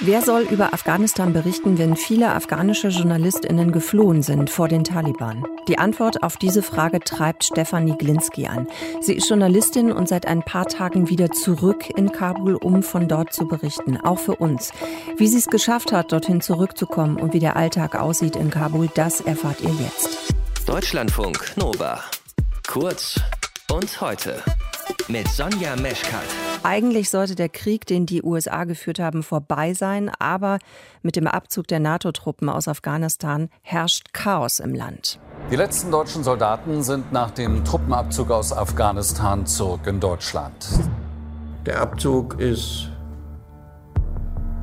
Wer soll über Afghanistan berichten, wenn viele afghanische Journalistinnen geflohen sind vor den Taliban? Die Antwort auf diese Frage treibt Stefanie Glinski an. Sie ist Journalistin und seit ein paar Tagen wieder zurück in Kabul, um von dort zu berichten, auch für uns. Wie sie es geschafft hat, dorthin zurückzukommen und wie der Alltag aussieht in Kabul, das erfahrt ihr jetzt. Deutschlandfunk Nova. Kurz und heute mit Sonja Meschkat. Eigentlich sollte der Krieg, den die USA geführt haben, vorbei sein, aber mit dem Abzug der NATO-Truppen aus Afghanistan herrscht Chaos im Land. Die letzten deutschen Soldaten sind nach dem Truppenabzug aus Afghanistan zurück in Deutschland. Der Abzug ist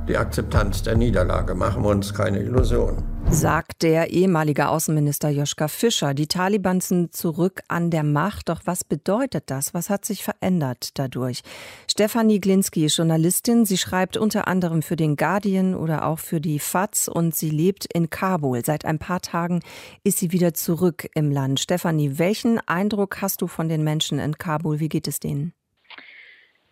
die Akzeptanz der Niederlage. Machen wir uns keine Illusionen. Sagt der ehemalige Außenminister Joschka Fischer. Die Taliban sind zurück an der Macht. Doch was bedeutet das? Was hat sich verändert dadurch? Stefanie Glinski ist Journalistin. Sie schreibt unter anderem für den Guardian oder auch für die FAZ und sie lebt in Kabul. Seit ein paar Tagen ist sie wieder zurück im Land. Stefanie, welchen Eindruck hast du von den Menschen in Kabul? Wie geht es denen?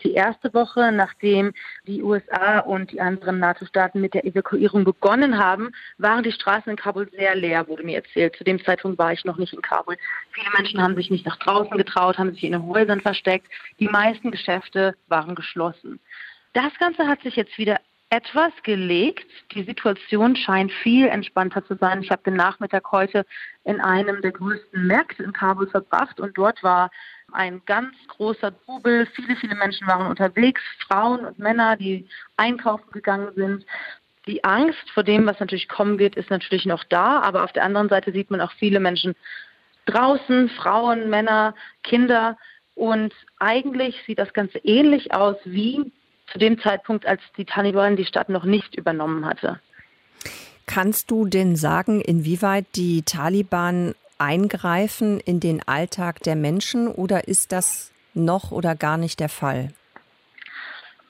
Die erste Woche, nachdem die USA und die anderen NATO-Staaten mit der Evakuierung begonnen haben, waren die Straßen in Kabul sehr leer, wurde mir erzählt. Zu dem Zeitpunkt war ich noch nicht in Kabul. Viele Menschen haben sich nicht nach draußen getraut, haben sich in den Häusern versteckt. Die meisten Geschäfte waren geschlossen. Das Ganze hat sich jetzt wieder etwas gelegt. Die Situation scheint viel entspannter zu sein. Ich habe den Nachmittag heute in einem der größten Märkte in Kabul verbracht und dort war ein ganz großer Trubel. Viele, viele Menschen waren unterwegs, Frauen und Männer, die einkaufen gegangen sind. Die Angst vor dem, was natürlich kommen wird, ist natürlich noch da, aber auf der anderen Seite sieht man auch viele Menschen draußen, Frauen, Männer, Kinder. Und eigentlich sieht das Ganze ähnlich aus wie zu dem Zeitpunkt, als die Taliban die Stadt noch nicht übernommen hatte. Kannst du denn sagen, inwieweit die Taliban eingreifen in den Alltag der Menschen oder ist das noch oder gar nicht der Fall?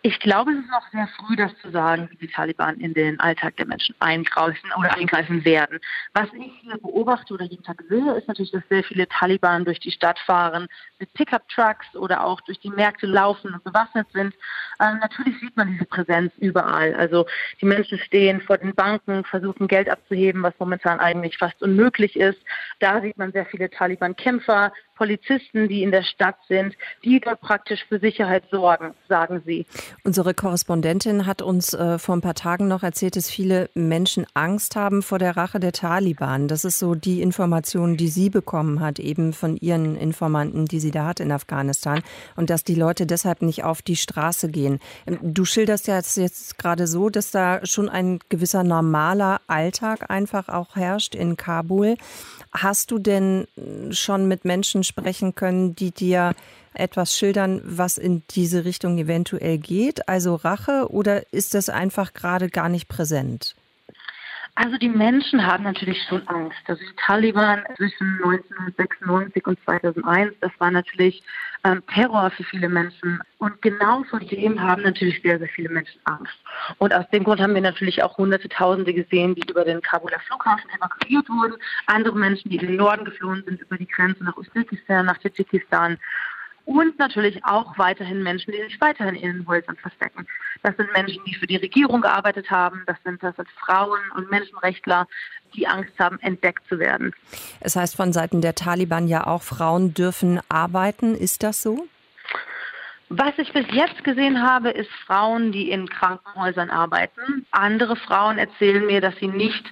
Ich glaube, es ist noch sehr früh, das zu sagen, wie die Taliban in den Alltag der Menschen eingreifen oder eingreifen werden. Was ich hier beobachte oder jeden Tag sehe, ist natürlich, dass sehr viele Taliban durch die Stadt fahren, Pickup-Trucks oder auch durch die Märkte laufen und bewaffnet sind. Ähm, natürlich sieht man diese Präsenz überall. Also die Menschen stehen vor den Banken, versuchen Geld abzuheben, was momentan eigentlich fast unmöglich ist. Da sieht man sehr viele Taliban-Kämpfer, Polizisten, die in der Stadt sind, die dort praktisch für Sicherheit sorgen, sagen sie. Unsere Korrespondentin hat uns äh, vor ein paar Tagen noch erzählt, dass viele Menschen Angst haben vor der Rache der Taliban. Das ist so die Information, die sie bekommen hat, eben von ihren Informanten, die sie da hat in Afghanistan. Und dass die Leute deshalb nicht auf die Straße gehen. Ähm, du schilderst ja jetzt, jetzt gerade so, dass da schon ein gewisser normaler Alltag einfach auch herrscht in Kabul. Hast du denn schon mit Menschen sprechen können, die dir etwas schildern, was in diese Richtung eventuell geht? Also Rache oder ist das einfach gerade gar nicht präsent? Also die Menschen haben natürlich schon Angst. Also die Taliban zwischen 1996 und 2001, das war natürlich ähm, Terror für viele Menschen. Und genau vor dem haben natürlich sehr, sehr viele Menschen Angst. Und aus dem Grund haben wir natürlich auch hunderte Tausende gesehen, die über den Kabuler Flughafen evakuiert wurden. Andere Menschen, die in den Norden geflohen sind, über die Grenze nach Usbekistan, nach Tadschikistan und natürlich auch weiterhin Menschen, die sich weiterhin in den Häusern verstecken. Das sind Menschen, die für die Regierung gearbeitet haben, das sind, das sind Frauen und Menschenrechtler, die Angst haben, entdeckt zu werden. Es heißt von Seiten der Taliban ja auch, Frauen dürfen arbeiten. Ist das so? Was ich bis jetzt gesehen habe, ist Frauen, die in Krankenhäusern arbeiten. Andere Frauen erzählen mir, dass sie nicht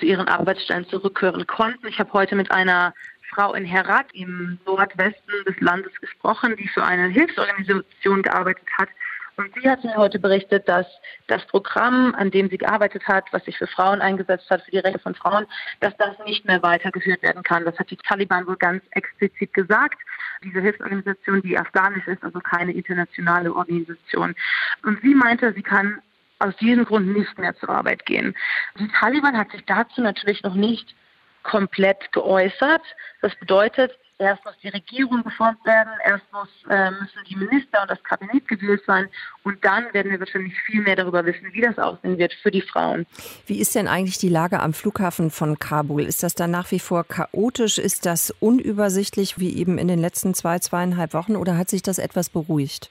zu ihren Arbeitsstellen zurückkehren konnten. Ich habe heute mit einer Frau in Herat im Nordwesten des Landes gesprochen, die für eine Hilfsorganisation gearbeitet hat. Und sie hat mir heute berichtet, dass das Programm, an dem sie gearbeitet hat, was sich für Frauen eingesetzt hat, für die Rechte von Frauen, dass das nicht mehr weitergeführt werden kann. Das hat die Taliban wohl ganz explizit gesagt. Diese Hilfsorganisation, die afghanisch ist, also keine internationale Organisation. Und sie meinte, sie kann aus diesem Grund nicht mehr zur Arbeit gehen. Die Taliban hat sich dazu natürlich noch nicht komplett geäußert. Das bedeutet, erst muss die Regierung geformt werden, erst muss, äh, müssen die Minister und das Kabinett gewählt sein und dann werden wir wahrscheinlich viel mehr darüber wissen, wie das aussehen wird für die Frauen. Wie ist denn eigentlich die Lage am Flughafen von Kabul? Ist das da nach wie vor chaotisch? Ist das unübersichtlich wie eben in den letzten zwei, zweieinhalb Wochen oder hat sich das etwas beruhigt?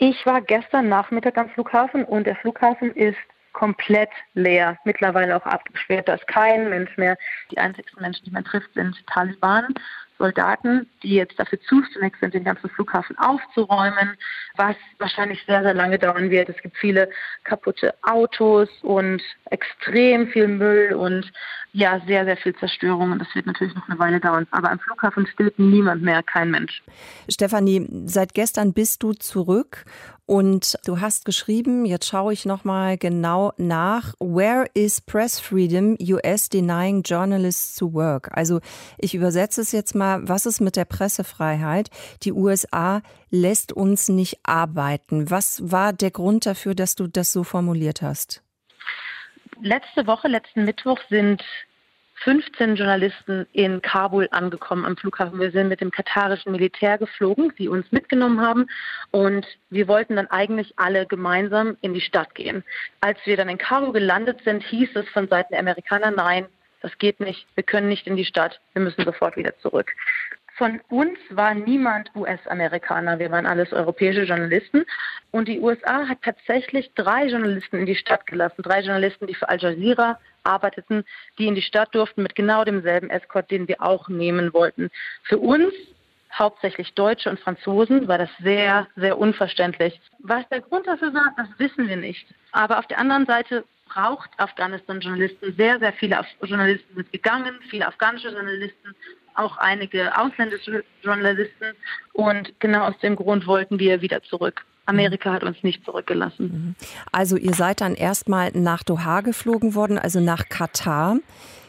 Ich war gestern Nachmittag am Flughafen und der Flughafen ist komplett leer, mittlerweile auch abgesperrt. Da ist kein Mensch mehr. Die einzigsten Menschen, die man trifft, sind Taliban. Soldaten, die jetzt dafür zuständig sind, den ganzen Flughafen aufzuräumen, was wahrscheinlich sehr, sehr lange dauern wird. Es gibt viele kaputte Autos und extrem viel Müll und ja, sehr, sehr viel Zerstörung und das wird natürlich noch eine Weile dauern. Aber am Flughafen steht niemand mehr, kein Mensch. Stefanie, seit gestern bist du zurück und du hast geschrieben, jetzt schaue ich nochmal genau nach, Where is Press Freedom? US denying journalists to work. Also ich übersetze es jetzt mal, was ist mit der Pressefreiheit? Die USA lässt uns nicht arbeiten. Was war der Grund dafür, dass du das so formuliert hast? Letzte Woche, letzten Mittwoch sind 15 Journalisten in Kabul angekommen am Flughafen. Wir sind mit dem katarischen Militär geflogen, die uns mitgenommen haben. Und wir wollten dann eigentlich alle gemeinsam in die Stadt gehen. Als wir dann in Kabul gelandet sind, hieß es von Seiten der Amerikaner, nein, das geht nicht, wir können nicht in die Stadt, wir müssen sofort wieder zurück. Von uns war niemand US-Amerikaner, wir waren alles europäische Journalisten. Und die USA hat tatsächlich drei Journalisten in die Stadt gelassen, drei Journalisten, die für Al Jazeera arbeiteten, die in die Stadt durften mit genau demselben Escort, den wir auch nehmen wollten. Für uns hauptsächlich Deutsche und Franzosen, war das sehr, sehr unverständlich. Was der Grund dafür war, das wissen wir nicht. Aber auf der anderen Seite braucht Afghanistan Journalisten. Sehr, sehr viele Journalisten sind gegangen, viele afghanische Journalisten auch einige ausländische Journalisten. Und genau aus dem Grund wollten wir wieder zurück. Amerika hat uns nicht zurückgelassen. Mhm. Also ihr seid dann erstmal nach Doha geflogen worden, also nach Katar.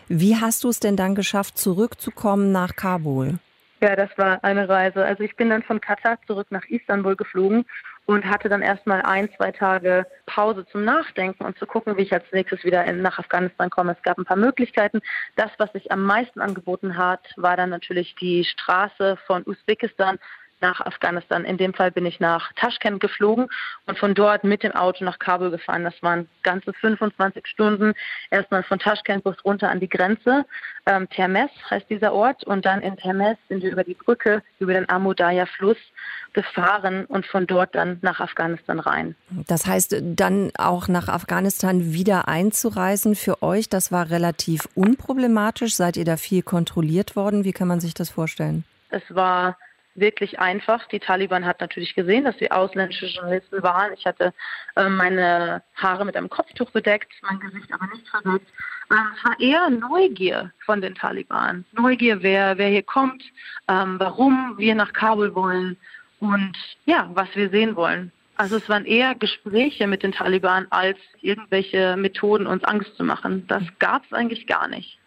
Wie hast du es denn dann geschafft, zurückzukommen nach Kabul? Ja, das war eine Reise. Also ich bin dann von Katar zurück nach Istanbul geflogen und hatte dann erstmal ein, zwei Tage Pause zum Nachdenken und zu gucken, wie ich als nächstes wieder in, nach Afghanistan komme. Es gab ein paar Möglichkeiten. Das, was sich am meisten angeboten hat, war dann natürlich die Straße von Usbekistan nach Afghanistan. In dem Fall bin ich nach Taschkent geflogen und von dort mit dem Auto nach Kabul gefahren. Das waren ganze 25 Stunden. Erstmal von Taschkent bis runter an die Grenze. Ähm, Termes heißt dieser Ort. Und dann in Termes sind wir über die Brücke, über den Amudaya-Fluss gefahren und von dort dann nach Afghanistan rein. Das heißt, dann auch nach Afghanistan wieder einzureisen für euch, das war relativ unproblematisch. Seid ihr da viel kontrolliert worden? Wie kann man sich das vorstellen? Es war wirklich einfach. Die Taliban hat natürlich gesehen, dass wir ausländische Journalisten waren. Ich hatte äh, meine Haare mit einem Kopftuch bedeckt, mein Gesicht aber nicht verdeckt. Ähm, es war eher Neugier von den Taliban. Neugier, wer, wer hier kommt, ähm, warum wir nach Kabul wollen und ja, was wir sehen wollen. Also es waren eher Gespräche mit den Taliban als irgendwelche Methoden, uns Angst zu machen. Das gab es eigentlich gar nicht.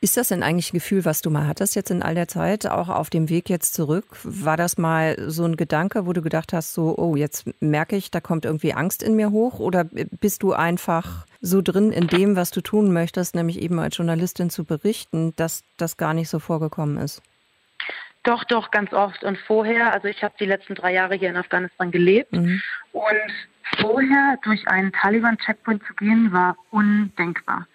Ist das denn eigentlich ein Gefühl, was du mal hattest jetzt in all der Zeit, auch auf dem Weg jetzt zurück? War das mal so ein Gedanke, wo du gedacht hast, so, oh, jetzt merke ich, da kommt irgendwie Angst in mir hoch? Oder bist du einfach so drin in dem, was du tun möchtest, nämlich eben als Journalistin zu berichten, dass das gar nicht so vorgekommen ist? Doch, doch, ganz oft. Und vorher, also ich habe die letzten drei Jahre hier in Afghanistan gelebt mhm. und vorher durch einen Taliban-Checkpoint zu gehen, war undenkbar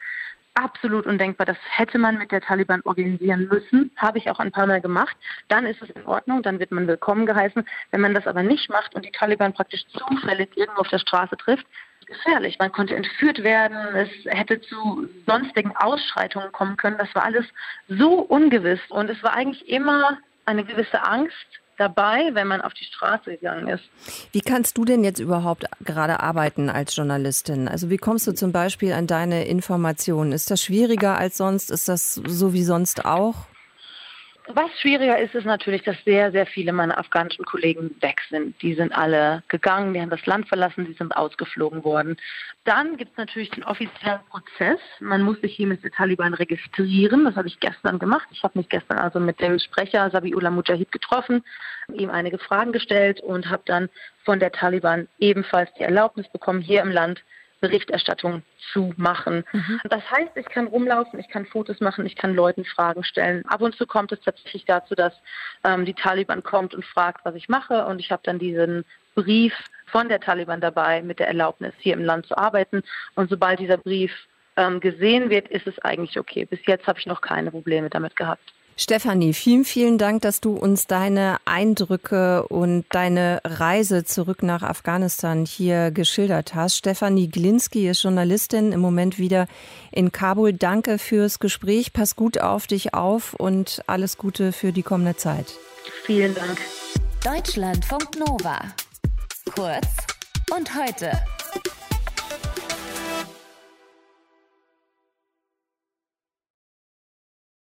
absolut undenkbar. Das hätte man mit der Taliban organisieren müssen. Habe ich auch ein paar Mal gemacht. Dann ist es in Ordnung, dann wird man willkommen geheißen. Wenn man das aber nicht macht und die Taliban praktisch zufällig irgendwo auf der Straße trifft, gefährlich. Man konnte entführt werden, es hätte zu sonstigen Ausschreitungen kommen können. Das war alles so ungewiss und es war eigentlich immer eine gewisse Angst, dabei, wenn man auf die Straße gegangen ist. Wie kannst du denn jetzt überhaupt gerade arbeiten als Journalistin? Also wie kommst du zum Beispiel an deine Informationen? Ist das schwieriger als sonst? Ist das so wie sonst auch? Was schwieriger ist, ist natürlich, dass sehr, sehr viele meiner afghanischen Kollegen weg sind. Die sind alle gegangen, die haben das Land verlassen, die sind ausgeflogen worden. Dann gibt es natürlich den offiziellen Prozess. Man muss sich hier mit den Taliban registrieren. Das habe ich gestern gemacht. Ich habe mich gestern also mit dem Sprecher Sabiullah Mujahid getroffen, ihm einige Fragen gestellt und habe dann von der Taliban ebenfalls die Erlaubnis bekommen, hier im Land Berichterstattung zu machen. Mhm. Das heißt, ich kann rumlaufen, ich kann Fotos machen, ich kann Leuten Fragen stellen. Ab und zu kommt es tatsächlich dazu, dass ähm, die Taliban kommt und fragt, was ich mache. Und ich habe dann diesen Brief von der Taliban dabei mit der Erlaubnis, hier im Land zu arbeiten. Und sobald dieser Brief ähm, gesehen wird, ist es eigentlich okay. Bis jetzt habe ich noch keine Probleme damit gehabt. Stefanie, vielen, vielen Dank, dass du uns deine Eindrücke und deine Reise zurück nach Afghanistan hier geschildert hast. Stefanie Glinski ist Journalistin, im Moment wieder in Kabul. Danke fürs Gespräch. Pass gut auf dich auf und alles Gute für die kommende Zeit. Vielen Dank. Deutschlandfunk Nova. Kurz und heute.